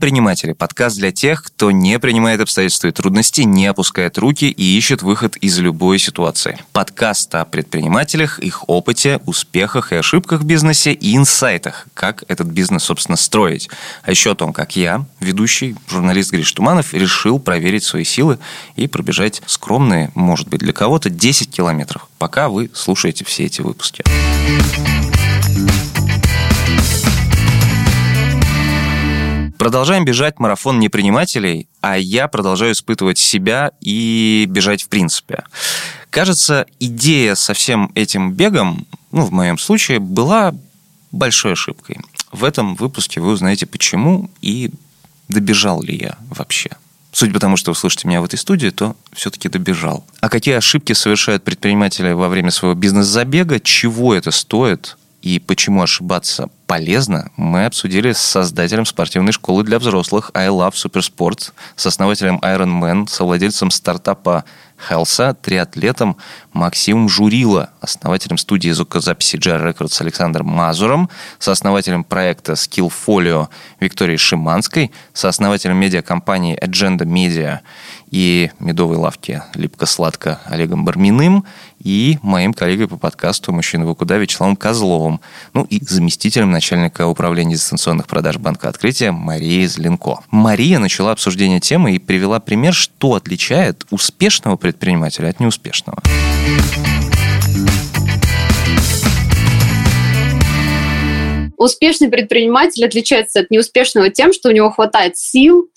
«Неприниматели» – подкаст для тех, кто не принимает обстоятельства и трудности, не опускает руки и ищет выход из любой ситуации. Подкаст о предпринимателях, их опыте, успехах и ошибках в бизнесе и инсайтах, как этот бизнес, собственно, строить. А еще о том, как я, ведущий, журналист Гриш Туманов, решил проверить свои силы и пробежать скромные, может быть, для кого-то 10 километров, пока вы слушаете все эти выпуски. Продолжаем бежать марафон непринимателей, а я продолжаю испытывать себя и бежать в принципе. Кажется, идея со всем этим бегом, ну, в моем случае, была большой ошибкой. В этом выпуске вы узнаете, почему и добежал ли я вообще. Судя по тому, что вы слышите меня в этой студии, то все-таки добежал. А какие ошибки совершают предприниматели во время своего бизнес-забега, чего это стоит и почему ошибаться полезно, мы обсудили с создателем спортивной школы для взрослых I Love Supersport, с основателем Ironman, совладельцем стартапа Хелса, триатлетом Максимом Журила, основателем студии звукозаписи GR Records Александром Мазуром, сооснователем проекта Skillfolio Викторией Шиманской, сооснователем медиакомпании Agenda Media и медовой лавки «Липко-сладко» Олегом Барминым и моим коллегой по подкасту «Мужчина вы куда» Вячеславом Козловым, ну и заместителем начальника управления дистанционных продаж Банка Открытия Марией Зеленко. Мария начала обсуждение темы и привела пример, что отличает успешного предпринимателя от неуспешного. Успешный предприниматель отличается от неуспешного тем, что у него хватает сил,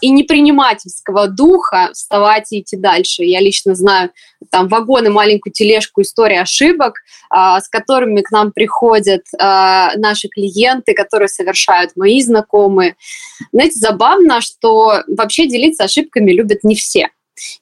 и непринимательского духа вставать и идти дальше. Я лично знаю там вагоны, маленькую тележку истории ошибок, а, с которыми к нам приходят а, наши клиенты, которые совершают мои знакомые. Знаете, забавно, что вообще делиться ошибками любят не все.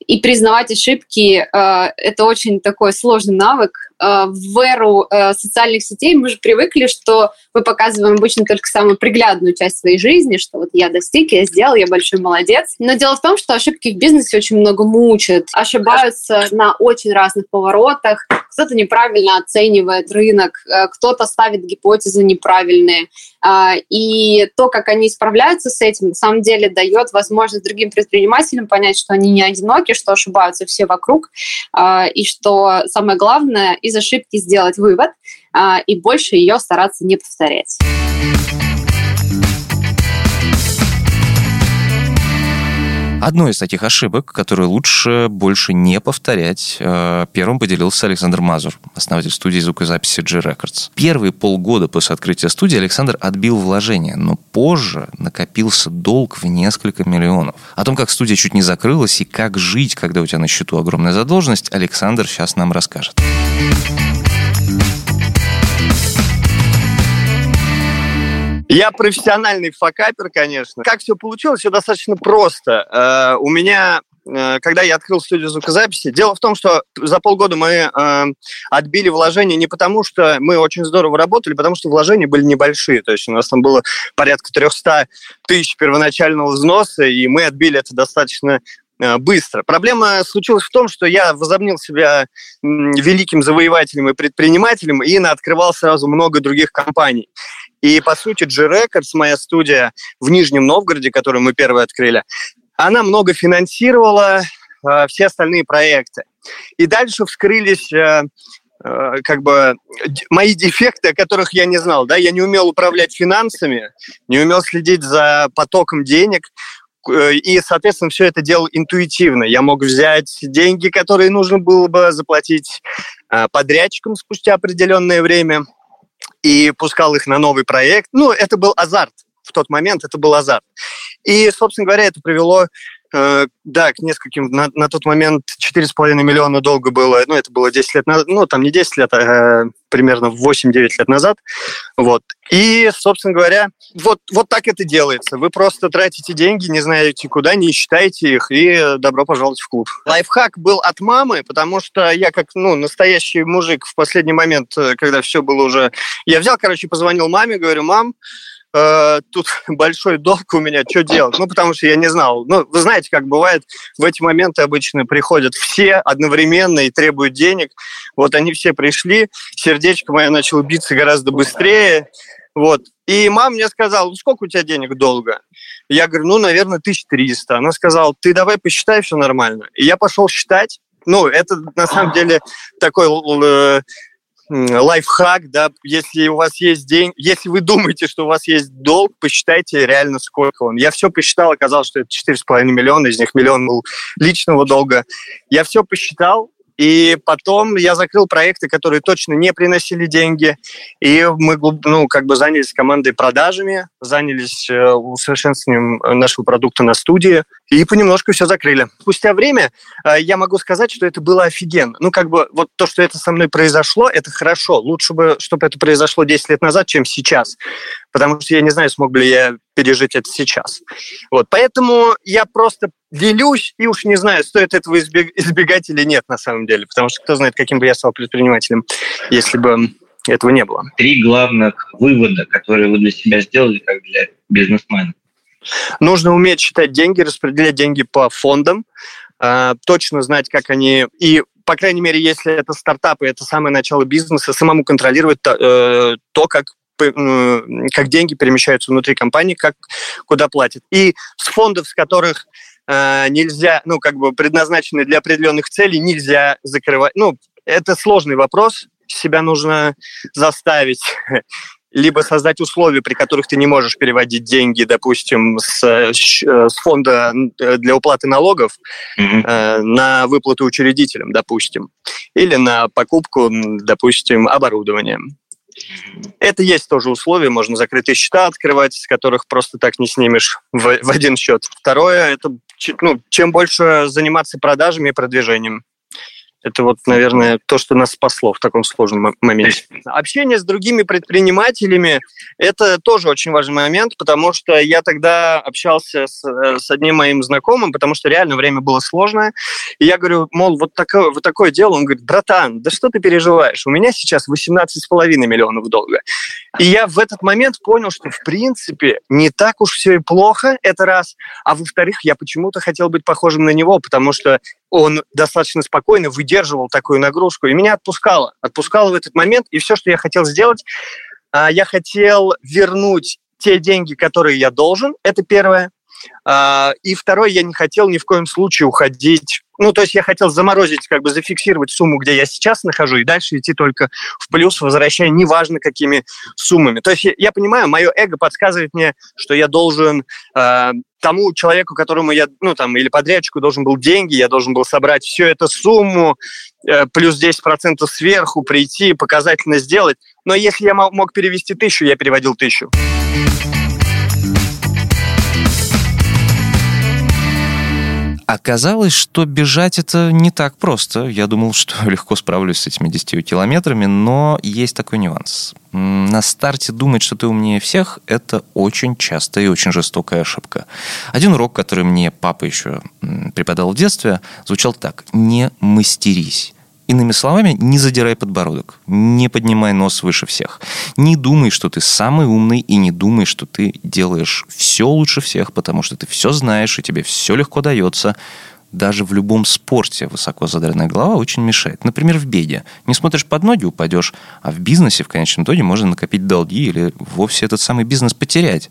И признавать ошибки э, это очень такой сложный навык. Э, в эру э, социальных сетей мы же привыкли, что мы показываем обычно только самую приглядную часть своей жизни, что вот я достиг, я сделал, я большой молодец. Но дело в том, что ошибки в бизнесе очень много мучают, ошибаются на очень разных поворотах, кто-то неправильно оценивает рынок, кто-то ставит гипотезы неправильные. И то, как они справляются с этим, на самом деле дает возможность другим предпринимателям понять, что они не одиноки, что ошибаются все вокруг, и что самое главное из ошибки сделать вывод а, и больше ее стараться не повторять. Одной из таких ошибок, которые лучше больше не повторять, э, первым поделился Александр Мазур, основатель студии звукозаписи G Records. Первые полгода после открытия студии Александр отбил вложения, но позже накопился долг в несколько миллионов. О том, как студия чуть не закрылась и как жить, когда у тебя на счету огромная задолженность, Александр сейчас нам расскажет. Я профессиональный факапер, конечно. Как все получилось? Все достаточно просто. Э, у меня э, когда я открыл студию звукозаписи. Дело в том, что за полгода мы э, отбили вложения не потому, что мы очень здорово работали, потому что вложения были небольшие. То есть у нас там было порядка 300 тысяч первоначального взноса, и мы отбили это достаточно быстро. Проблема случилась в том, что я возомнил себя великим завоевателем и предпринимателем и открывал сразу много других компаний. И, по сути, G-Records, моя студия в Нижнем Новгороде, которую мы первые открыли, она много финансировала э, все остальные проекты. И дальше вскрылись э, э, как бы мои дефекты, о которых я не знал. Да? Я не умел управлять финансами, не умел следить за потоком денег, Э, и, соответственно, все это делал интуитивно. Я мог взять деньги, которые нужно было бы заплатить э, подрядчикам спустя определенное время, и пускал их на новый проект. Ну, это был азарт в тот момент, это был азарт. И, собственно говоря, это привело Э, да, к нескольким, на, на тот момент 4,5 миллиона долго было, ну, это было 10 лет ну, там не 10 лет, а э, примерно 8-9 лет назад, вот. И, собственно говоря, вот, вот так это делается. Вы просто тратите деньги, не знаете куда, не считаете их, и добро пожаловать в клуб. Лайфхак был от мамы, потому что я как, ну, настоящий мужик в последний момент, э, когда все было уже... Я взял, короче, позвонил маме, говорю, мам, э, тут большой долг у меня, что делать? Ну, потому что я не знал. Ну, вы знаете, как бывает, в эти моменты обычно приходят все одновременно и требуют денег. Вот они все пришли, сердечко мое начало биться гораздо быстрее, Вот. И мама мне сказала, ну сколько у тебя денег долго? Я говорю, ну, наверное, 1300. Она сказала, ты давай посчитай, все нормально. И я пошел считать. Ну, это на самом деле такой э, лайфхак, да, если у вас есть деньги, если вы думаете, что у вас есть долг, посчитайте реально сколько он. Я все посчитал, оказалось, что это 4,5 миллиона, из них миллион был личного долга. Я все посчитал, и потом я закрыл проекты, которые точно не приносили деньги. И мы ну, как бы занялись командой продажами, занялись э, усовершенствованием нашего продукта на студии. И понемножку все закрыли. Спустя время э, я могу сказать, что это было офигенно. Ну, как бы вот то, что это со мной произошло, это хорошо. Лучше бы, чтобы это произошло 10 лет назад, чем сейчас. Потому что я не знаю, смог бы ли я пережить это сейчас. Вот, поэтому я просто делюсь и уж не знаю, стоит этого избегать или нет на самом деле. Потому что кто знает, каким бы я стал предпринимателем, если бы этого не было. Три главных вывода, которые вы для себя сделали, как для бизнесмена. Нужно уметь считать деньги, распределять деньги по фондам, э, точно знать, как они... И, по крайней мере, если это стартапы, это самое начало бизнеса, самому контролировать то, э, то как как деньги перемещаются внутри компании, как куда платят. И с фондов, с которых нельзя, ну, как бы предназначены для определенных целей, нельзя закрывать. Ну, это сложный вопрос, себя нужно заставить либо создать условия, при которых ты не можешь переводить деньги, допустим, с, э, с фонда э, для уплаты налогов mm-hmm. э, на выплату учредителям, допустим, или на покупку, допустим, оборудования. Это есть тоже условие, можно закрытые счета открывать, с которых просто так не снимешь в, в один счет. Второе, это ну, чем больше заниматься продажами и продвижением. Это вот, наверное, то, что нас спасло в таком сложном моменте. Общение с другими предпринимателями – это тоже очень важный момент, потому что я тогда общался с, э, с одним моим знакомым, потому что реально время было сложное. И я говорю, мол, вот такое, вот такое дело. Он говорит, братан, да что ты переживаешь? У меня сейчас 18,5 миллионов долга. И я в этот момент понял, что, в принципе, не так уж все и плохо, это раз. А во-вторых, я почему-то хотел быть похожим на него, потому что он достаточно спокойно выдерживал такую нагрузку, и меня отпускало. Отпускало в этот момент, и все, что я хотел сделать, а, я хотел вернуть те деньги, которые я должен, это первое. А, и второе, я не хотел ни в коем случае уходить ну, то есть я хотел заморозить, как бы зафиксировать сумму, где я сейчас нахожу, и дальше идти только в плюс, возвращая неважно какими суммами. То есть я, я понимаю, мое эго подсказывает мне, что я должен э, тому человеку, которому я, ну, там, или подрядчику должен был деньги, я должен был собрать всю эту сумму, э, плюс 10% сверху, прийти, показательно сделать. Но если я мог перевести тысячу, я переводил тысячу. Оказалось, что бежать это не так просто. Я думал, что легко справлюсь с этими 10 километрами, но есть такой нюанс. На старте думать, что ты умнее всех, это очень частая и очень жестокая ошибка. Один урок, который мне папа еще преподал в детстве, звучал так. Не мастерись. Иными словами, не задирай подбородок, не поднимай нос выше всех. Не думай, что ты самый умный, и не думай, что ты делаешь все лучше всех, потому что ты все знаешь, и тебе все легко дается. Даже в любом спорте высоко задранная голова очень мешает. Например, в беге. Не смотришь под ноги, упадешь. А в бизнесе в конечном итоге можно накопить долги или вовсе этот самый бизнес потерять.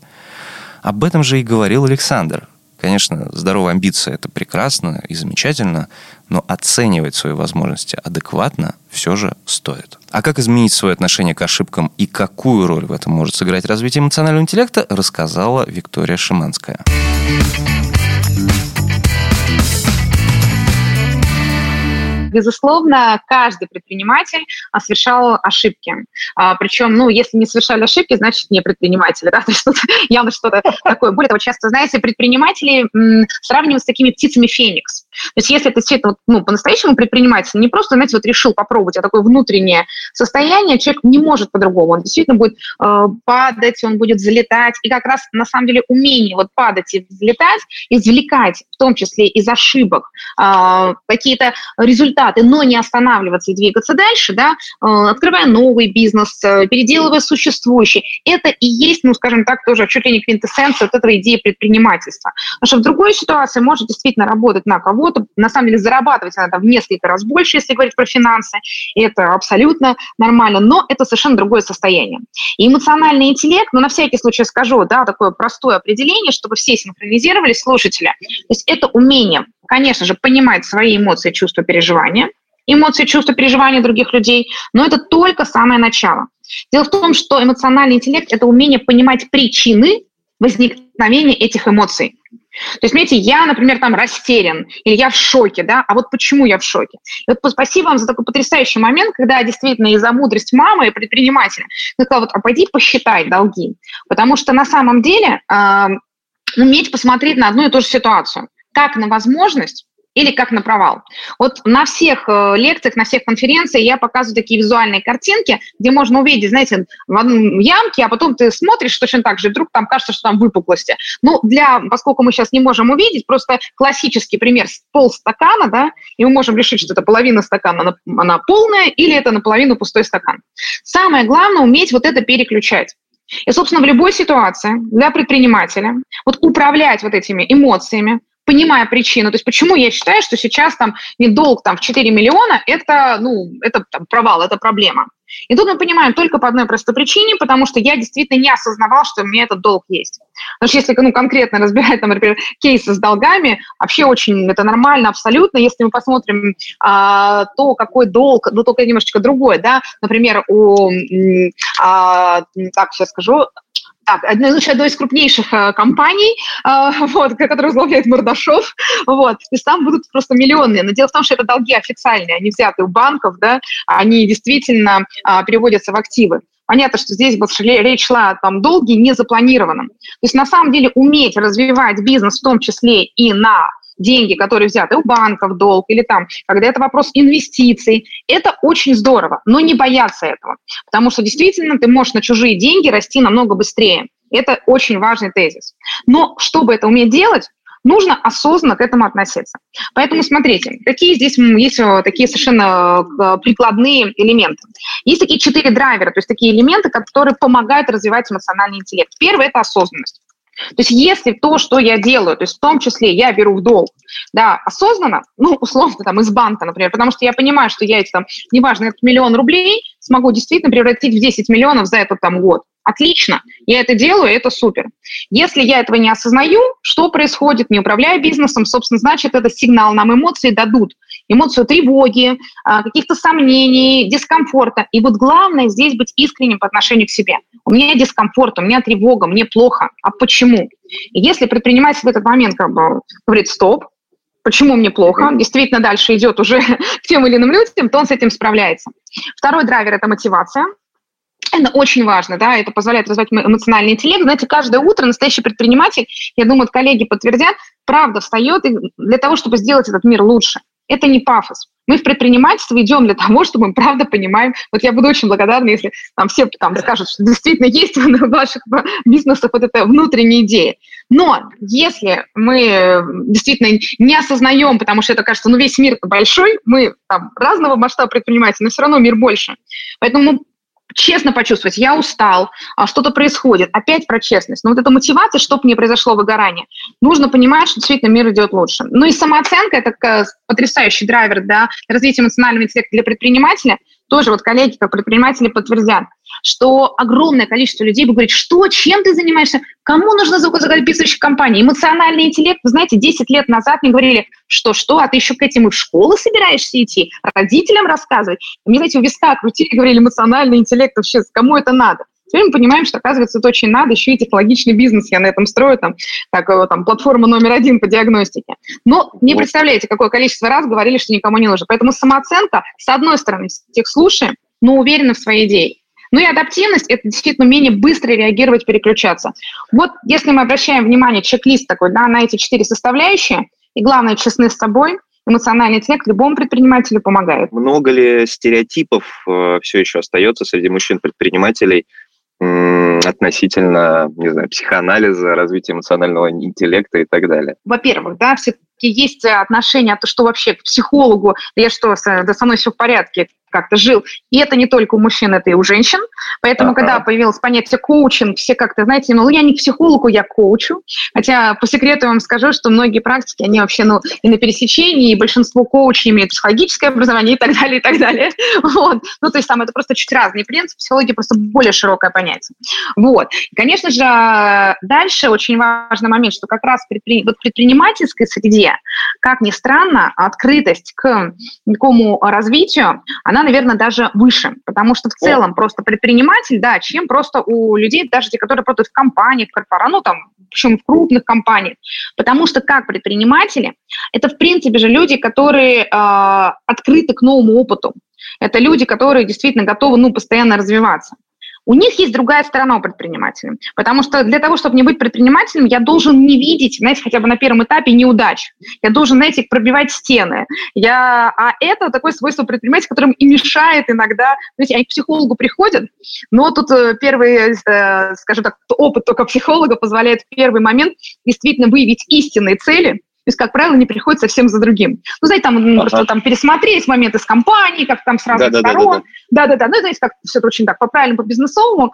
Об этом же и говорил Александр. Конечно, здоровая амбиция – это прекрасно и замечательно, но оценивать свои возможности адекватно все же стоит. А как изменить свое отношение к ошибкам и какую роль в этом может сыграть развитие эмоционального интеллекта, рассказала Виктория Шиманская. Безусловно, каждый предприниматель а, совершал ошибки. А, Причем, ну, если не совершали ошибки, значит, не предприниматели, да, то есть тут явно что-то такое. Более того, часто, знаете, предприниматели сравнивают с такими птицами феникс. То есть если ты действительно, ну, по-настоящему предприниматель, не просто, знаете, вот решил попробовать, а такое внутреннее состояние, человек не может по-другому. Он действительно будет э, падать, он будет взлетать. И как раз, на самом деле, умение вот падать и взлетать, извлекать, в том числе из ошибок, э, какие-то результаты, но не останавливаться и двигаться дальше, да, э, открывая новый бизнес, э, переделывая существующий. Это и есть, ну, скажем так, тоже чуть ли не квинтэссенция вот этой идеи предпринимательства. Потому что в другой ситуации может действительно работать на кого работу, на самом деле зарабатывать она там в несколько раз больше, если говорить про финансы, это абсолютно нормально, но это совершенно другое состояние. И эмоциональный интеллект, ну, на всякий случай скажу, да, такое простое определение, чтобы все синхронизировались, слушатели. То есть это умение, конечно же, понимать свои эмоции, чувства, переживания, эмоции, чувства, переживания других людей, но это только самое начало. Дело в том, что эмоциональный интеллект – это умение понимать причины возникновения этих эмоций. То есть, понимаете, я, например, там растерян, или я в шоке, да, а вот почему я в шоке? И вот спасибо вам за такой потрясающий момент, когда действительно из-за мудрости мамы и предпринимателя я сказала, вот, а пойди посчитай долги. Потому что на самом деле э, уметь посмотреть на одну и ту же ситуацию, как на возможность, или как на провал. Вот на всех э, лекциях, на всех конференциях я показываю такие визуальные картинки, где можно увидеть, знаете, в ямке, а потом ты смотришь точно так же, вдруг там кажется, что там выпуклости. Ну, для, поскольку мы сейчас не можем увидеть, просто классический пример пол стакана, да, и мы можем решить, что это половина стакана, она, она полная, или это наполовину пустой стакан. Самое главное уметь вот это переключать. И, собственно, в любой ситуации для предпринимателя вот управлять вот этими эмоциями, понимая причину. То есть почему я считаю, что сейчас там не долг там, в 4 миллиона, это, ну, это там, провал, это проблема. И тут мы понимаем только по одной простой причине, потому что я действительно не осознавал, что у меня этот долг есть. Потому что если ну, конкретно разбирать, там, например, кейсы с долгами, вообще очень это нормально абсолютно. Если мы посмотрим а, то, какой долг, ну только немножечко другой, да, например, у, а, так сейчас скажу, так, одна, одной из крупнейших э, компаний, э, вот, которую возглавляет Мордашов, вот, то есть там будут просто миллионные. Но дело в том, что это долги официальные, они взяты у банков, да, они действительно э, переводятся в активы. Понятно, что здесь речь шла о там, долге незапланированном. То есть на самом деле уметь развивать бизнес в том числе и на деньги, которые взяты у банков, долг, или там, когда это вопрос инвестиций, это очень здорово, но не бояться этого, потому что действительно ты можешь на чужие деньги расти намного быстрее. Это очень важный тезис. Но чтобы это уметь делать, нужно осознанно к этому относиться. Поэтому смотрите, какие здесь есть э, такие совершенно э, прикладные элементы. Есть такие четыре драйвера, то есть такие элементы, которые помогают развивать эмоциональный интеллект. Первый – это осознанность. То есть если то, что я делаю, то есть в том числе я беру в долг, да, осознанно, ну, условно, там, из банка, например, потому что я понимаю, что я эти, там, неважно, этот миллион рублей смогу действительно превратить в 10 миллионов за этот, там, год. Отлично, я это делаю, это супер. Если я этого не осознаю, что происходит, не управляя бизнесом, собственно, значит, это сигнал нам эмоции дадут. Эмоцию тревоги, а, каких-то сомнений, дискомфорта. И вот главное здесь быть искренним по отношению к себе. У меня дискомфорт, у меня тревога, мне плохо. А почему? И если предприниматель в этот момент как бы говорит «стоп», почему мне плохо, действительно дальше идет уже к тем или иным людям, то он с этим справляется. Второй драйвер – это мотивация. Это очень важно, да, это позволяет развивать эмоциональный интеллект. Знаете, каждое утро настоящий предприниматель, я думаю, коллеги подтвердят, правда встает для того, чтобы сделать этот мир лучше. Это не пафос. Мы в предпринимательство идем для того, чтобы мы правда понимаем. Вот я буду очень благодарна, если там все там скажут, что действительно есть в ваших бизнесах вот эта внутренняя идея. Но если мы действительно не осознаем, потому что это кажется, ну весь мир большой, мы там разного масштаба предпринимателей, но все равно мир больше. Поэтому честно почувствовать, я устал, а что-то происходит. Опять про честность. Но вот эта мотивация, чтобы не произошло выгорание, нужно понимать, что действительно мир идет лучше. Ну и самооценка – это потрясающий драйвер для развития эмоционального интеллекта для предпринимателя. Тоже вот коллеги, как предприниматели, подтвердят что огромное количество людей будет говорить, что, чем ты занимаешься, кому нужна звукозаписывающая компания, эмоциональный интеллект. Вы знаете, 10 лет назад мне говорили, что, что, а ты еще к этим и в школу собираешься идти, родителям рассказывать. Мне, знаете, у виска крутили, говорили, эмоциональный интеллект вообще, кому это надо? Теперь мы понимаем, что, оказывается, это очень надо, еще и технологичный бизнес я на этом строю, там, как там, платформа номер один по диагностике. Но не представляете, какое количество раз говорили, что никому не нужно. Поэтому самооценка, с одной стороны, всех слушаем, но уверены в своей идее. Ну и адаптивность – это действительно умение быстро реагировать, переключаться. Вот если мы обращаем внимание, чек-лист такой, да, на эти четыре составляющие, и главное, честны с собой, эмоциональный интеллект любому предпринимателю помогает. Много ли стереотипов э, все еще остается среди мужчин-предпринимателей относительно, не знаю, психоанализа, развития эмоционального интеллекта и так далее? Во-первых, да, все есть отношение, а то что вообще к психологу, я что, со мной все в порядке, как-то жил. И это не только у мужчин, это и у женщин. Поэтому, ага. когда появилось понятие коучинг, все как-то, знаете, ну, я не к психологу, я коучу. Хотя, по секрету вам скажу, что многие практики, они вообще, ну, и на пересечении, и большинство коучей имеют психологическое образование и так далее, и так далее. Вот. Ну, то есть там это просто чуть разный принцип, психология просто более широкое понятие. Вот. И, конечно же, дальше очень важный момент, что как раз предпри... вот предпринимательской среде, как ни странно, открытость к такому развитию, она, наверное, даже выше, потому что в целом О. просто предприниматель, да, чем просто у людей, даже те, которые работают в компаниях, в корпорациях, ну, там, причем в крупных компаниях, потому что как предприниматели, это, в принципе же, люди, которые э, открыты к новому опыту, это люди, которые действительно готовы, ну, постоянно развиваться. У них есть другая сторона у предпринимателя. Потому что для того, чтобы не быть предпринимателем, я должен не видеть, знаете, хотя бы на первом этапе неудач. Я должен, знаете, пробивать стены. Я... А это такое свойство предпринимателя, которым и мешает иногда. Знаете, они к психологу приходят, но тут э, первый, э, скажем так, опыт только психолога позволяет в первый момент действительно выявить истинные цели, то есть, как правило, не приходит совсем за другим. Ну, знаете, там ага. просто там пересмотреть моменты с компанией, как там сразу да, сторон. Да-да-да. Ну, знаете, как все это очень так по-правильному, по-бизнесовому.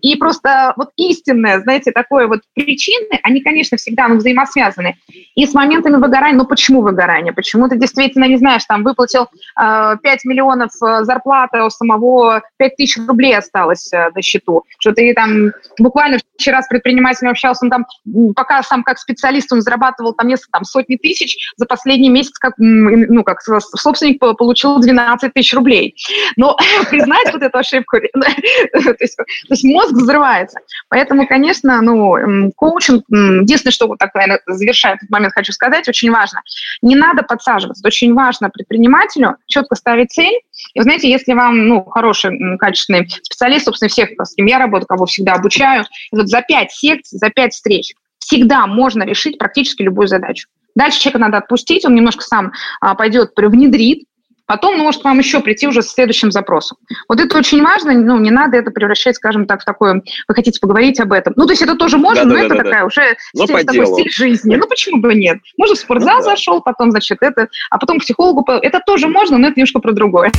И просто вот истинное, знаете, такое вот причины, они, конечно, всегда ну, взаимосвязаны. И с моментами выгорания, ну почему выгорание? Почему ты действительно, не знаешь, там выплатил э, 5 миллионов э, зарплаты, у самого 5 тысяч рублей осталось э, на счету. Что ты там буквально вчера с предпринимателем общался, он там, пока сам как специалист, он зарабатывал там несколько, там сотни тысяч, за последний месяц, как, ну, как собственник получил 12 тысяч рублей. Но признать вот эту ошибку, то есть мозг мозг взрывается. Поэтому, конечно, ну, коучинг, единственное, что вот так, наверное, завершая этот момент, хочу сказать, очень важно. Не надо подсаживаться. Очень важно предпринимателю четко ставить цель. И, вы знаете, если вам, ну, хороший, качественный специалист, собственно, всех, с кем я работаю, кого всегда обучаю, вот за пять секций, за пять встреч всегда можно решить практически любую задачу. Дальше человека надо отпустить, он немножко сам а, пойдет, внедрит, Потом может вам еще прийти уже с следующим запросом. Вот это очень важно, ну, не надо это превращать, скажем так, в такое, вы хотите поговорить об этом. Ну, то есть это тоже можно, да, но да, это да, такая да. уже но стиль, такой стиль жизни. Ну, почему бы нет? Можно в спортзал ну, да. зашел, потом, значит, это, а потом к психологу. Это тоже можно, но это немножко про другое.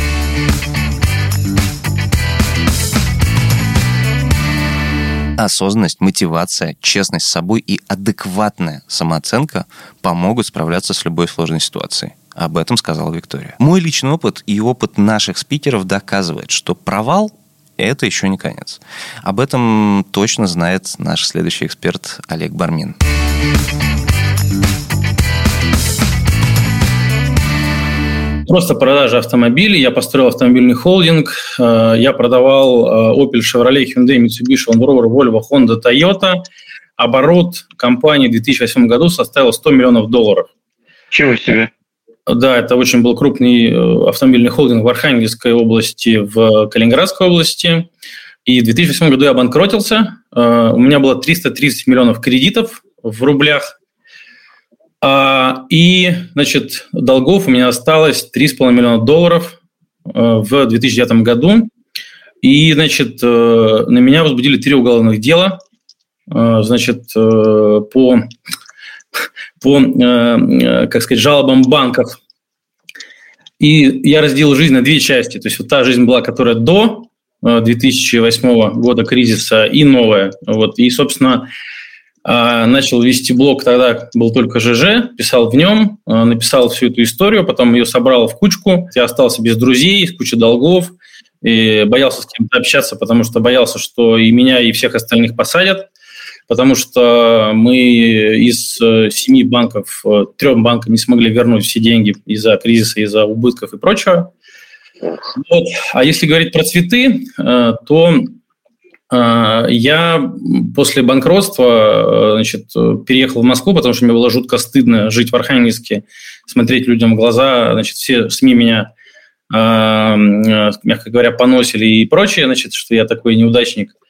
Осознанность, мотивация, честность с собой и адекватная самооценка помогут справляться с любой сложной ситуацией. Об этом сказала Виктория. Мой личный опыт и опыт наших спикеров доказывает, что провал это еще не конец. Об этом точно знает наш следующий эксперт Олег Бармин. Просто продажа автомобилей. Я построил автомобильный холдинг. Э, я продавал э, Opel, Chevrolet, Hyundai, Mitsubishi, Land Rover, Volvo, Honda, Toyota. Оборот компании в 2008 году составил 100 миллионов долларов. Чего себе? Да, это очень был крупный э, автомобильный холдинг в Архангельской области, в Калининградской области. И в 2008 году я обанкротился. Э, у меня было 330 миллионов кредитов в рублях. А, и, значит, долгов у меня осталось 3,5 миллиона долларов э, в 2009 году. И, значит, на меня возбудили три уголовных дела, значит, по по, э, э, как сказать, жалобам банков. И я разделил жизнь на две части. То есть вот та жизнь была, которая до 2008 э, года кризиса и новая. Вот. И, собственно, начал вести блог, тогда был только ЖЖ, писал в нем, написал всю эту историю, потом ее собрал в кучку. Я остался без друзей, с кучей долгов, и боялся с кем-то общаться, потому что боялся, что и меня, и всех остальных посадят потому что мы из э, семи банков, э, трем банкам не смогли вернуть все деньги из-за кризиса, из-за убытков и прочего. Вот. А если говорить про цветы, э, то я после банкротства значит, переехал в Москву, потому что мне было жутко стыдно жить в Архангельске, смотреть людям в глаза. Значит, все СМИ меня, мягко говоря, поносили и прочее, значит, что я такой неудачник –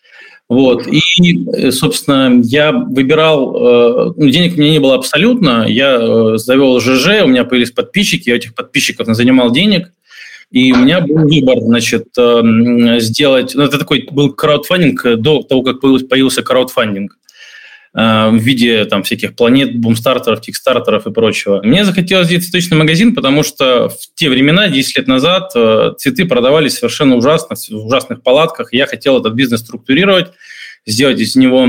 вот. И, э, собственно, я выбирал, э, ну, денег у меня не было абсолютно, я э, завел ЖЖ, у меня появились подписчики, я этих подписчиков занимал денег, и у меня был выбор, значит, сделать, ну, это такой был краудфандинг до того, как появился краудфандинг. В виде там всяких планет, бумстартеров, кикстартеров и прочего. Мне захотелось сделать цветочный магазин, потому что в те времена, 10 лет назад, цветы продавались совершенно ужасно, в ужасных палатках. Я хотел этот бизнес структурировать, сделать из него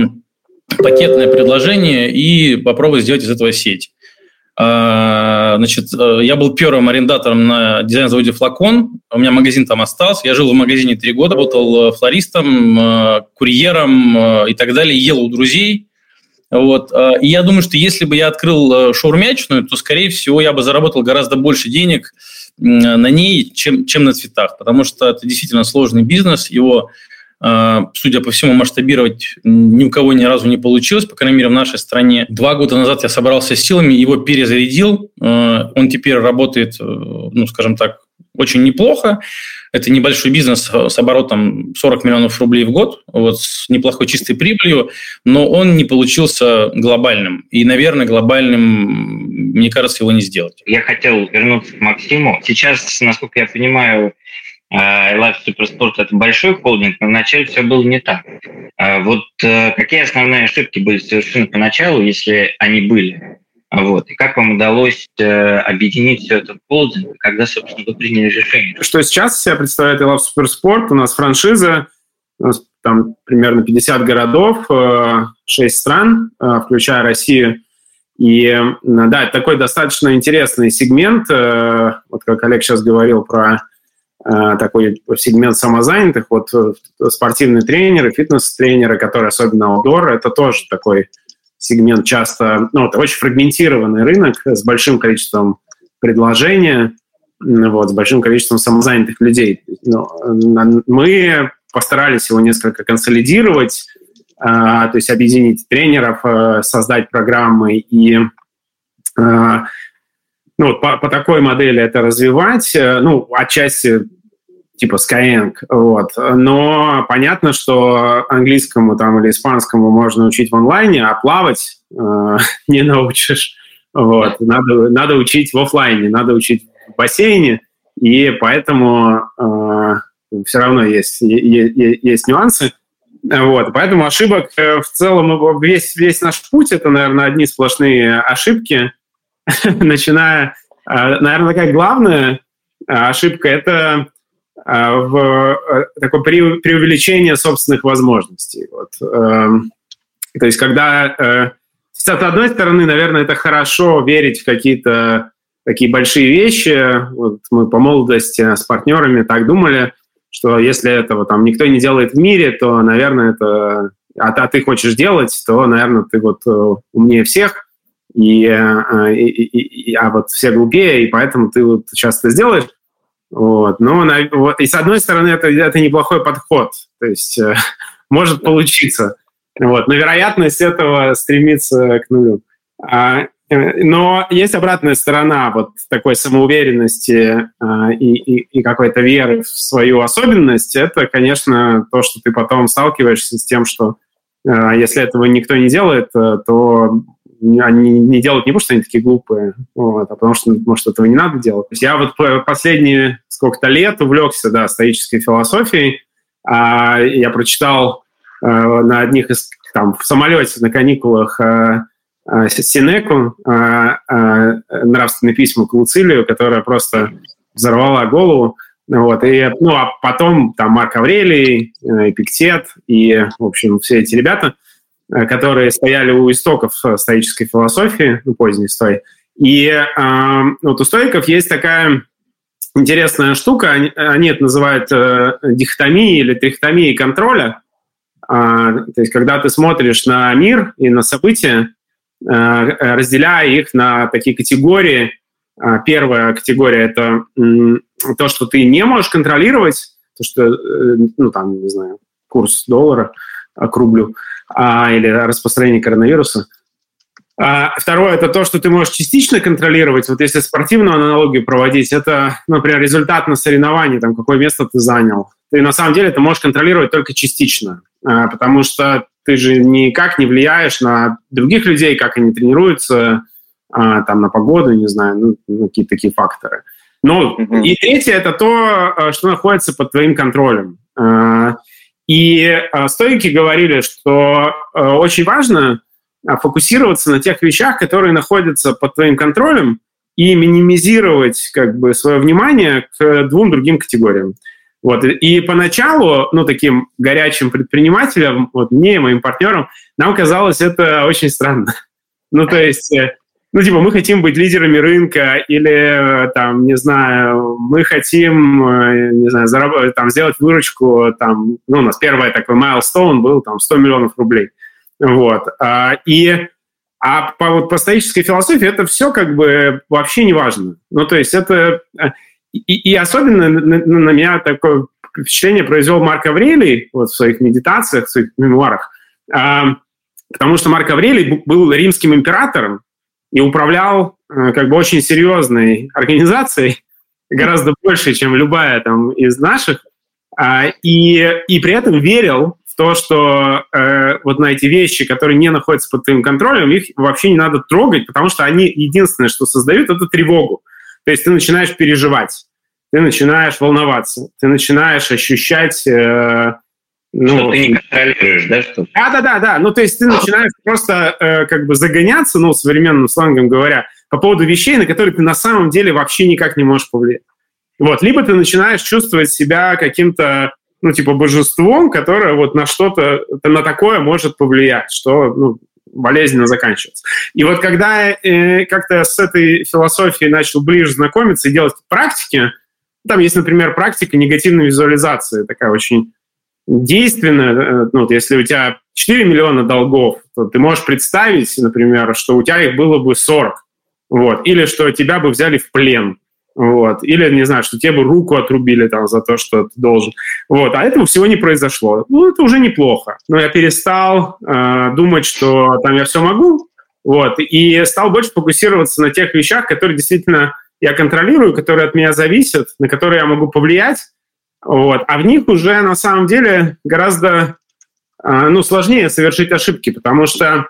пакетное предложение и попробовать сделать из этого сеть. А, значит, э, я был первым арендатором на дизайн-заводе «Флакон». У меня магазин там остался. Я жил в магазине три года, работал э, флористом, э, курьером и так далее, ел у друзей. Вот. И я думаю, что если бы я открыл шаурмячную, то, скорее всего, я бы заработал гораздо больше денег на ней, чем, чем на цветах, потому что это действительно сложный бизнес, его а, судя по всему, масштабировать ни у кого ни разу не получилось, по крайней мере, в нашей стране. Два года назад я собрался с силами, его перезарядил. А, он теперь работает, э, ну, скажем так, очень неплохо. Это небольшой бизнес с оборотом 40 миллионов рублей в год, вот с неплохой чистой прибылью, но он не получился глобальным. И, наверное, глобальным, мне кажется, его не сделать. Я хотел вернуться к Максиму. Сейчас, насколько я понимаю, Life Supersport – это большой холдинг, но вначале все было не так. А вот э, какие основные ошибки были совершены поначалу, если они были? Вот. И как вам удалось э, объединить все это в холдинг, когда, собственно, вы приняли решение? Что сейчас себя представляет Love Supersport? У нас франшиза, у нас там примерно 50 городов, 6 э, стран, включая Россию. И да, это такой достаточно интересный сегмент. Вот как Олег сейчас говорил про Э, такой сегмент самозанятых, вот э, спортивные тренеры, фитнес-тренеры, которые особенно аутдор, это тоже такой сегмент часто, ну, это очень фрагментированный рынок с большим количеством предложения, вот, с большим количеством самозанятых людей. Но мы постарались его несколько консолидировать, э, то есть объединить тренеров, создать программы и ну, вот по, по такой модели это развивать, э, ну, отчасти типа Skyeng, вот. Но понятно, что английскому там или испанскому можно учить в онлайне, а плавать э, не научишь. Вот. Надо, надо учить в офлайне, надо учить в бассейне, и поэтому э, все равно есть, есть, есть нюансы. Вот, поэтому ошибок э, в целом, весь, весь наш путь, это, наверное, одни сплошные ошибки, начиная, а, наверное, такая главная ошибка – это в такое преувеличение собственных возможностей. Вот. Эм, то есть, когда... Э, с одной стороны, наверное, это хорошо верить в какие-то такие большие вещи. Вот мы по молодости с партнерами так думали, что если этого там никто не делает в мире, то, наверное, это... А, а ты хочешь делать, то, наверное, ты вот э, умнее всех и, э, и, и, а вот все глупее, и поэтому ты вот сейчас это сделаешь. Вот. Но, вот, и с одной стороны, это, это неплохой подход, то есть э, может получиться. Вот. Но вероятность этого стремится к нулю. А, э, но есть обратная сторона вот такой самоуверенности а, и, и, и какой-то веры в свою особенность. Это, конечно, то, что ты потом сталкиваешься с тем, что а, если этого никто не делает, то они не делают не потому, что они такие глупые, вот, а потому что, может, этого не надо делать. Я вот последние сколько-то лет увлекся, да, стоической философией. А, я прочитал а, на одних из, там, в самолете на каникулах а, а, Синеку а, а, нравственные письма к Луцилию, которая просто взорвала голову. Вот, и, ну, а потом там Марк Аврелий, Эпиктет и, в общем, все эти ребята – Э, которые стояли у истоков э, стоической философии, ну, поздней стой. И э, вот у стоиков есть такая интересная штука, они, они это называют э, дихотомией или трихотомией контроля. Э, то есть, когда ты смотришь на мир и на события, э, разделяя их на такие категории. Э, первая категория – это э, то, что ты не можешь контролировать, то, что, э, ну, там, не знаю, курс доллара к рублю – а, или распространение коронавируса. А, второе – это то, что ты можешь частично контролировать. Вот если спортивную аналогию проводить, это, например, результат на соревновании, там, какое место ты занял. Ты на самом деле это можешь контролировать только частично, а, потому что ты же никак не влияешь на других людей, как они тренируются, а, там, на погоду, не знаю, ну, какие-то такие факторы. Ну, mm-hmm. и третье – это то, а, что находится под твоим контролем. И э, стойки говорили, что э, очень важно а, фокусироваться на тех вещах, которые находятся под твоим контролем, и минимизировать как бы свое внимание к двум другим категориям. Вот. И поначалу, ну, таким горячим предпринимателям, вот мне и моим партнерам, нам казалось это очень странно. Ну, то есть, э, ну, типа, мы хотим быть лидерами рынка, или, э, там, не знаю, мы хотим, э, не знаю, заработать, там, сделать выручку, там, ну, у нас первый такой milestone был, там, 100 миллионов рублей. Вот. А, и а по, вот, по стоической философии это все как бы вообще не важно. Ну, то есть это... И, и особенно на, на меня такое впечатление произвел Марк Аврелий вот в своих медитациях, в своих мемуарах. А, потому что Марк Аврелий был римским императором и управлял а, как бы очень серьезной организацией, гораздо больше, чем любая там из наших, а, и, и при этом верил в то, что э, вот на эти вещи, которые не находятся под твоим контролем, их вообще не надо трогать, потому что они единственное, что создают, это тревогу. То есть ты начинаешь переживать, ты начинаешь волноваться, ты начинаешь ощущать... Э, ну, что ты не контролируешь, да? Что? Да, да, да, да. Ну, то есть ты начинаешь просто э, как бы загоняться, ну, современным слангом говоря, по поводу вещей, на которые ты на самом деле вообще никак не можешь повлиять. Вот. Либо ты начинаешь чувствовать себя каким-то, ну, типа, божеством, которое вот на что-то, на такое может повлиять, что, ну, болезненно заканчивается. И вот когда э, как-то с этой философией начал ближе знакомиться и делать практики, там есть, например, практика негативной визуализации, такая очень действенная. Э, ну, вот если у тебя 4 миллиона долгов, то ты можешь представить, например, что у тебя их было бы 40. Вот. Или что тебя бы взяли в плен. Вот. Или, не знаю, что тебе бы руку отрубили там за то, что ты должен. Вот. А этого всего не произошло. Ну, это уже неплохо. Но я перестал э, думать, что там я все могу, вот, и стал больше фокусироваться на тех вещах, которые действительно я контролирую, которые от меня зависят, на которые я могу повлиять, вот, а в них уже на самом деле гораздо э, ну, сложнее совершить ошибки, потому что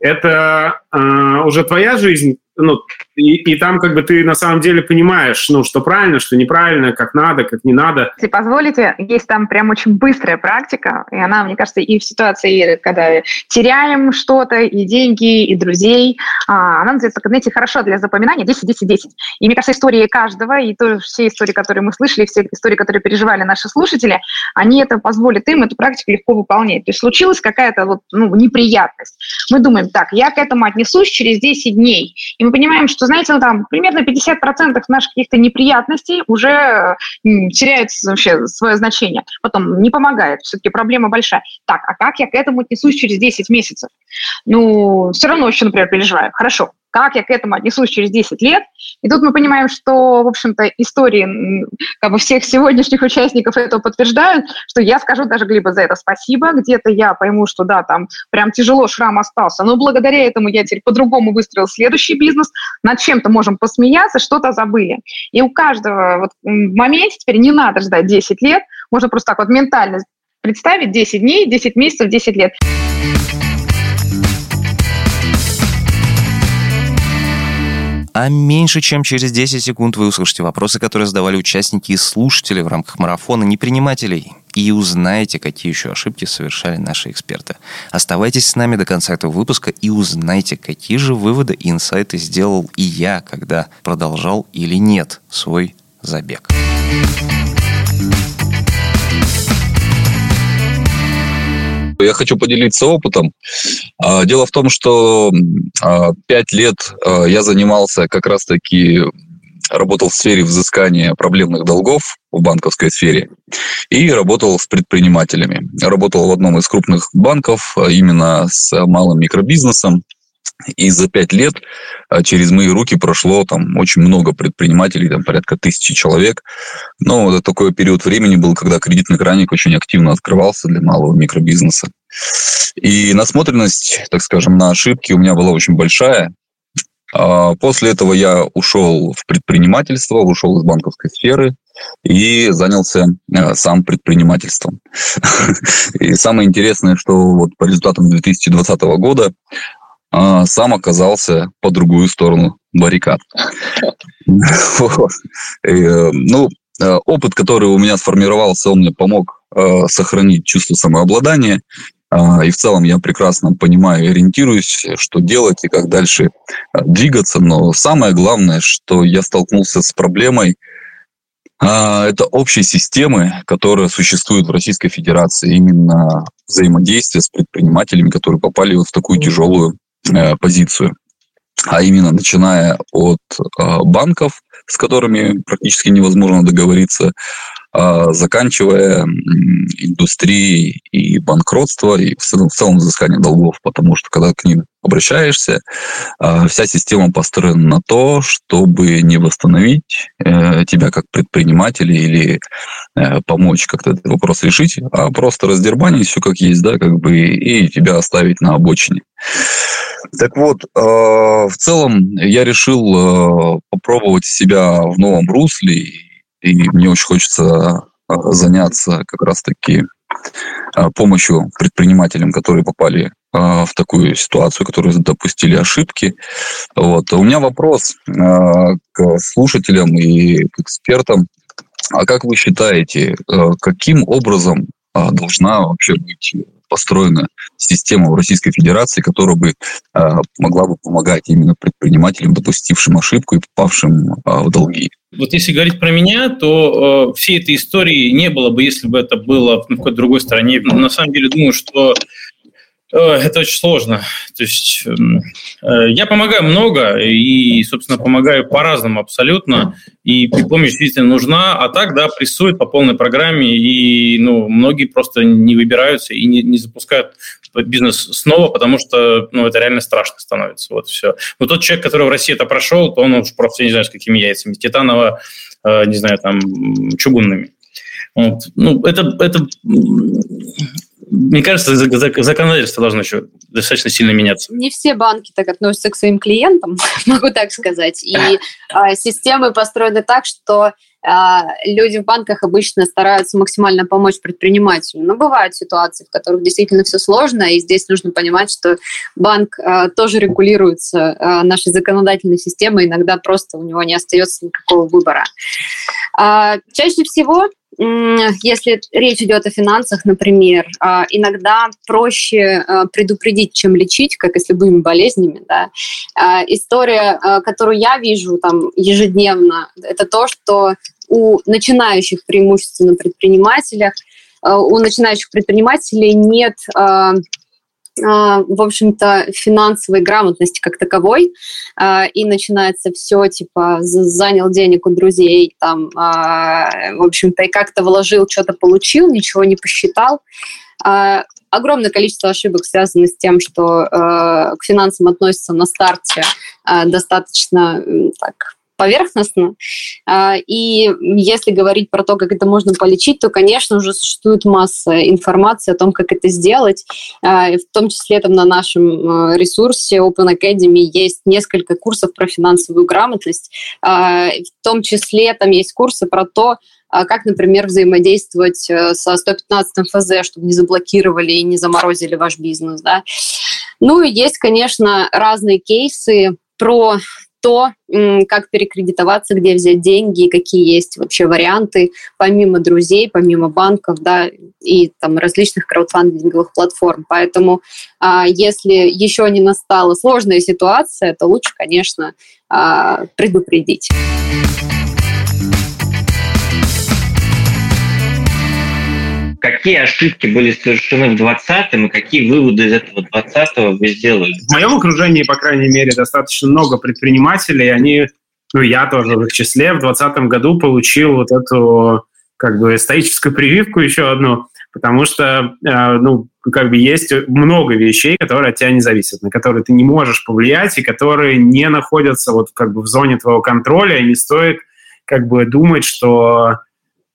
это э, уже твоя жизнь, ну, и, и там как бы ты на самом деле понимаешь, ну, что правильно, что неправильно, как надо, как не надо. Если позволите, есть там прям очень быстрая практика, и она, мне кажется, и в ситуации, когда теряем что-то, и деньги, и друзей, а, она называется, знаете, хорошо для запоминания 10-10-10. И мне кажется, истории каждого, и тоже все истории, которые мы слышали, все истории, которые переживали наши слушатели, они это позволят им эту практику легко выполнять. То есть случилась какая-то вот, ну, неприятность. Мы думаем, так, я к этому отнесусь через 10 дней. И мы понимаем, что, знаете, ну, там примерно 50% наших каких-то неприятностей уже теряют вообще свое значение. Потом не помогает, все-таки проблема большая. Так, а как я к этому отнесусь через 10 месяцев? Ну, все равно еще, например, переживаю. Хорошо, как я к этому отнесусь через 10 лет. И тут мы понимаем, что, в общем-то, истории как бы всех сегодняшних участников этого подтверждают, что я скажу даже Глеба за это спасибо, где-то я пойму, что да, там прям тяжело, шрам остался, но благодаря этому я теперь по-другому выстроил следующий бизнес, над чем-то можем посмеяться, что-то забыли. И у каждого вот в моменте теперь не надо ждать 10 лет, можно просто так вот ментально представить 10 дней, 10 месяцев, 10 лет. А меньше чем через 10 секунд вы услышите вопросы, которые задавали участники и слушатели в рамках марафона непринимателей. И узнаете, какие еще ошибки совершали наши эксперты. Оставайтесь с нами до конца этого выпуска и узнайте, какие же выводы и инсайты сделал и я, когда продолжал или нет свой забег. Я хочу поделиться опытом. А, дело в том, что а, пять лет а, я занимался как раз-таки работал в сфере взыскания проблемных долгов в банковской сфере и работал с предпринимателями. Работал в одном из крупных банков именно с малым микробизнесом. И за пять лет через мои руки прошло там очень много предпринимателей, там порядка тысячи человек. Но это такой период времени был, когда кредитный краник очень активно открывался для малого микробизнеса. И насмотренность, так скажем, на ошибки у меня была очень большая. А, после этого я ушел в предпринимательство, ушел из банковской сферы и занялся а, сам предпринимательством. И самое интересное, что вот по результатам 2020 года а, сам оказался по другую сторону баррикад. Э, ну, э, опыт, который у меня сформировался, он мне помог э, сохранить чувство самообладания, и в целом я прекрасно понимаю и ориентируюсь, что делать и как дальше двигаться. Но самое главное, что я столкнулся с проблемой, это общей системы, которая существует в Российской Федерации, именно взаимодействие с предпринимателями, которые попали вот в такую тяжелую позицию. А именно начиная от э, банков, с которыми практически невозможно договориться, э, заканчивая индустрией и банкротство, и в целом, в целом взыскание долгов, потому что когда к ним обращаешься, э, вся система построена на то, чтобы не восстановить э, тебя как предпринимателя или э, помочь как-то этот вопрос решить, а просто раздербанить все как есть, да, как бы, и тебя оставить на обочине. Так вот, э, в целом я решил э, попробовать себя в новом русле, и мне очень хочется э, заняться как раз-таки помощью предпринимателям, которые попали в такую ситуацию, которые допустили ошибки. Вот. У меня вопрос к слушателям и к экспертам. А как вы считаете, каким образом должна вообще быть построена система в Российской Федерации, которая бы могла бы помогать именно предпринимателям, допустившим ошибку и попавшим в долги. Вот если говорить про меня, то э, всей этой истории не было бы, если бы это было в какой-то другой стране. На самом деле думаю, что это очень сложно. То есть эм, э, я помогаю много и, собственно, помогаю по-разному абсолютно. И помощь действительно нужна, а так, да, прессуют по полной программе, и ну, многие просто не выбираются и не, не запускают бизнес снова, потому что ну, это реально страшно становится. Вот все. Вот тот человек, который в России это прошел, то он уж просто не знаю, с какими яйцами, титаново, э, не знаю, там, чугунными. Вот. Ну, это, это мне кажется, законодательство должно еще достаточно сильно меняться. Не все банки так относятся к своим клиентам, могу так сказать. И а, системы построены так, что а, люди в банках обычно стараются максимально помочь предпринимателю. Но бывают ситуации, в которых действительно все сложно, и здесь нужно понимать, что банк а, тоже регулируется нашей законодательной системой, иногда просто у него не остается никакого выбора. Чаще всего если речь идет о финансах, например, а, иногда проще а, предупредить, чем лечить, как и с любыми болезнями. Да. А, история, которую я вижу там ежедневно, это то, что у начинающих преимущественно предпринимателях, у начинающих предпринимателей нет в общем-то, финансовой грамотности как таковой, а, и начинается все, типа, занял денег у друзей, там, а, в общем-то, и как-то вложил, что-то получил, ничего не посчитал. Огромное количество ошибок связано с тем, что к финансам относятся на старте достаточно так, поверхностно. А, и если говорить про то, как это можно полечить, то, конечно, уже существует масса информации о том, как это сделать. А, в том числе там на нашем а, ресурсе Open Academy есть несколько курсов про финансовую грамотность. В том числе там есть курсы про то, как, например, взаимодействовать э, со 115 ФЗ, чтобы не заблокировали и не заморозили ваш бизнес. Да? Ну и есть, конечно, разные кейсы про то, как перекредитоваться, где взять деньги, какие есть вообще варианты, помимо друзей, помимо банков, да, и там различных краудфандинговых платформ. Поэтому, а, если еще не настала сложная ситуация, то лучше, конечно, а, предупредить. Какие ошибки были совершены в 20-м и какие выводы из этого 20-го вы сделали? В моем окружении, по крайней мере, достаточно много предпринимателей. Они, ну, я тоже в их числе, в 2020 году получил вот эту как бы стоическую прививку еще одну, потому что, э, ну, как бы есть много вещей, которые от тебя не зависят, на которые ты не можешь повлиять и которые не находятся вот как бы в зоне твоего контроля, и не стоит как бы думать, что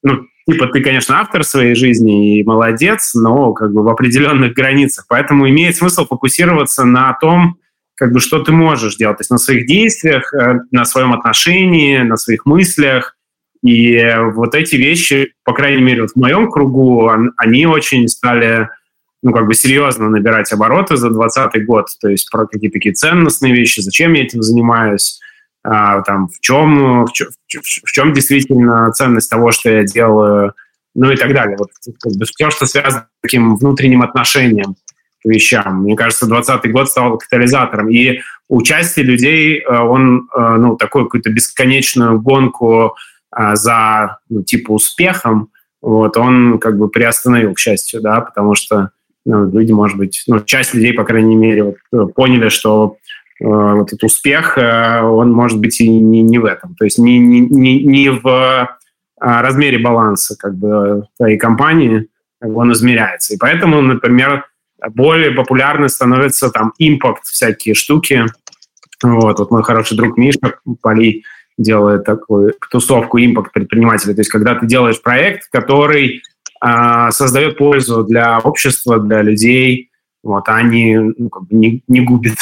ну, типа, ты, конечно, автор своей жизни и молодец, но как бы в определенных границах. Поэтому имеет смысл фокусироваться на том, как бы, что ты можешь делать, то есть на своих действиях, э, на своем отношении, на своих мыслях. И вот эти вещи, по крайней мере, вот в моем кругу, они очень стали ну, как бы серьезно набирать обороты за 2020 год, то есть про какие-то такие ценностные вещи, зачем я этим занимаюсь, а, там, в чем, в, чем, в чем действительно ценность того, что я делаю, ну и так далее. Вот как бы все, что связано с таким внутренним отношением. вещам. Мне кажется, 2020 год стал катализатором. И участие людей, э, он, э, ну, такую какую-то бесконечную гонку э, за, ну, типа, успехом, вот, он как бы приостановил, к счастью, да, потому что ну, люди, может быть, ну, часть людей, по крайней мере, вот, поняли, что вот этот успех, э, он может быть и не, не в этом, то есть не, не, не, не в э, размере баланса как бы твоей компании, он измеряется. И поэтому, например, более популярны становятся там импакт всякие штуки. Вот, вот мой хороший друг Миша Поли делает такую тусовку импакт предпринимателя. То есть когда ты делаешь проект, который а, создает пользу для общества, для людей, вот, а не, ну, как бы не, не губит.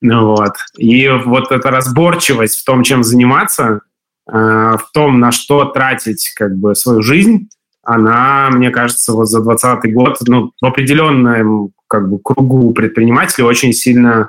Ну, вот. И вот эта разборчивость в том, чем заниматься, а, в том, на что тратить как бы свою жизнь, она, мне кажется, вот за 2020 год ну, в определенном как бы, кругу предпринимателей очень сильно,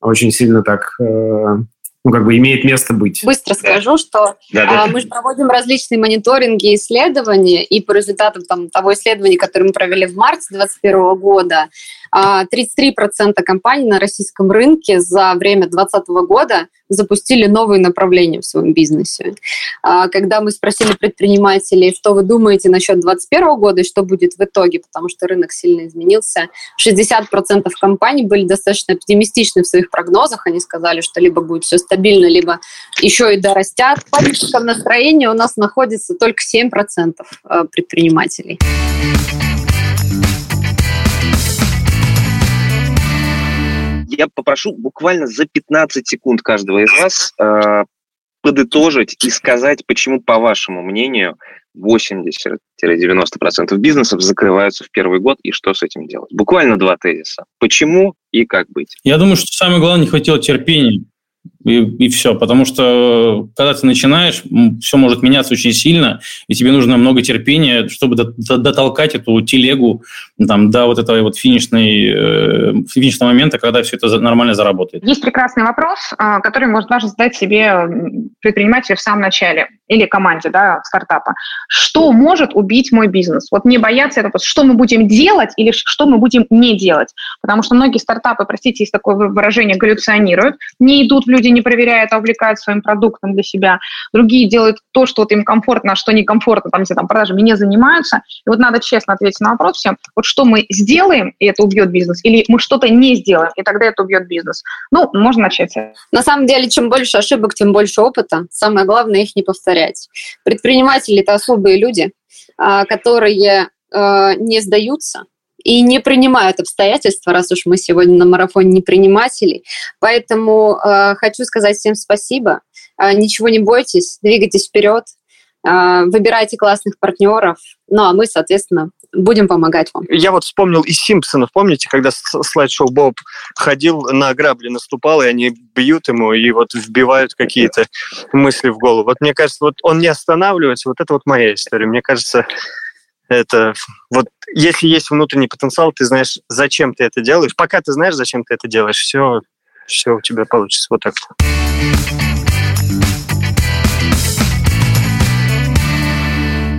очень сильно так э, ну, как бы имеет место быть. Быстро скажу, что да, да. А, мы же проводим различные мониторинги и исследования, и по результатам там, того исследования, которое мы провели в марте 2021 года, 33% а, компаний на российском рынке за время 2020 года запустили новые направления в своем бизнесе. А, когда мы спросили предпринимателей, что вы думаете насчет 2021 года и что будет в итоге, потому что рынок сильно изменился, 60% компаний были достаточно оптимистичны в своих прогнозах. Они сказали, что либо будет все стабильно, либо еще и дорастят. В настроении у нас находится только 7% а, предпринимателей. Я попрошу буквально за 15 секунд каждого из вас э, подытожить и сказать, почему, по вашему мнению, 80-90% бизнесов закрываются в первый год и что с этим делать. Буквально два тезиса. Почему и как быть? Я думаю, что самое главное, не хватило терпения и, и все. Потому что когда ты начинаешь, все может меняться очень сильно, и тебе нужно много терпения, чтобы дотолкать эту телегу там, до вот этого вот финишной, э, финишного момента, когда все это нормально заработает. Есть прекрасный вопрос, а, который может даже задать себе предприниматель в самом начале или команде да, стартапа. Что может убить мой бизнес? Вот не бояться этого, что мы будем делать или что мы будем не делать. Потому что многие стартапы, простите, есть такое выражение, галлюционируют, не идут в люди, не проверяют, а увлекают своим продуктом для себя. Другие делают то, что вот им комфортно, а что некомфортно, там, если там продажами не занимаются. И вот надо честно ответить на вопрос всем, вот что мы сделаем, и это убьет бизнес, или мы что-то не сделаем, и тогда это убьет бизнес. Ну, можно начать. На самом деле, чем больше ошибок, тем больше опыта. Самое главное их не повторять. Предприниматели – это особые люди, а, которые а, не сдаются, и не принимают обстоятельства, раз уж мы сегодня на марафоне не приниматели. Поэтому э, хочу сказать всем спасибо. Э, ничего не бойтесь, двигайтесь вперед, э, выбирайте классных партнеров. Ну а мы, соответственно, будем помогать вам. Я вот вспомнил из Симпсонов, помните, когда слайд-шоу Боб ходил на грабли, наступал, и они бьют ему и вот вбивают какие-то мысли в голову. Вот мне кажется, вот он не останавливается, вот это вот моя история. Мне кажется, это вот если есть внутренний потенциал, ты знаешь, зачем ты это делаешь. Пока ты знаешь, зачем ты это делаешь, все, все у тебя получится. Вот так.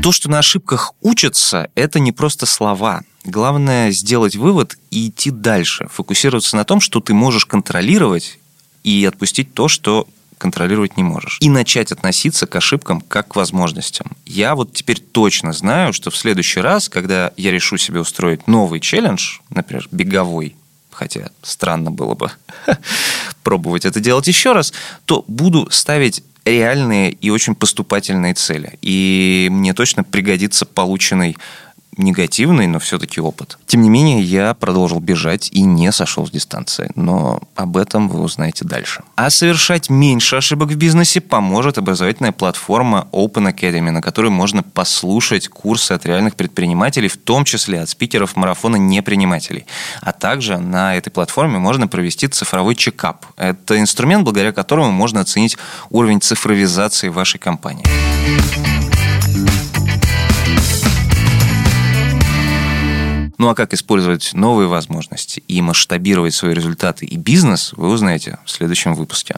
То, что на ошибках учатся, это не просто слова. Главное сделать вывод и идти дальше, фокусироваться на том, что ты можешь контролировать и отпустить то, что контролировать не можешь. И начать относиться к ошибкам как к возможностям. Я вот теперь точно знаю, что в следующий раз, когда я решу себе устроить новый челлендж, например, беговой, хотя странно было бы пробовать это делать еще раз, то буду ставить реальные и очень поступательные цели. И мне точно пригодится полученный негативный, но все-таки опыт. Тем не менее, я продолжил бежать и не сошел с дистанции. Но об этом вы узнаете дальше. А совершать меньше ошибок в бизнесе поможет образовательная платформа Open Academy, на которой можно послушать курсы от реальных предпринимателей, в том числе от спикеров марафона непринимателей. А также на этой платформе можно провести цифровой чекап. Это инструмент, благодаря которому можно оценить уровень цифровизации вашей компании. Ну а как использовать новые возможности и масштабировать свои результаты и бизнес, вы узнаете в следующем выпуске.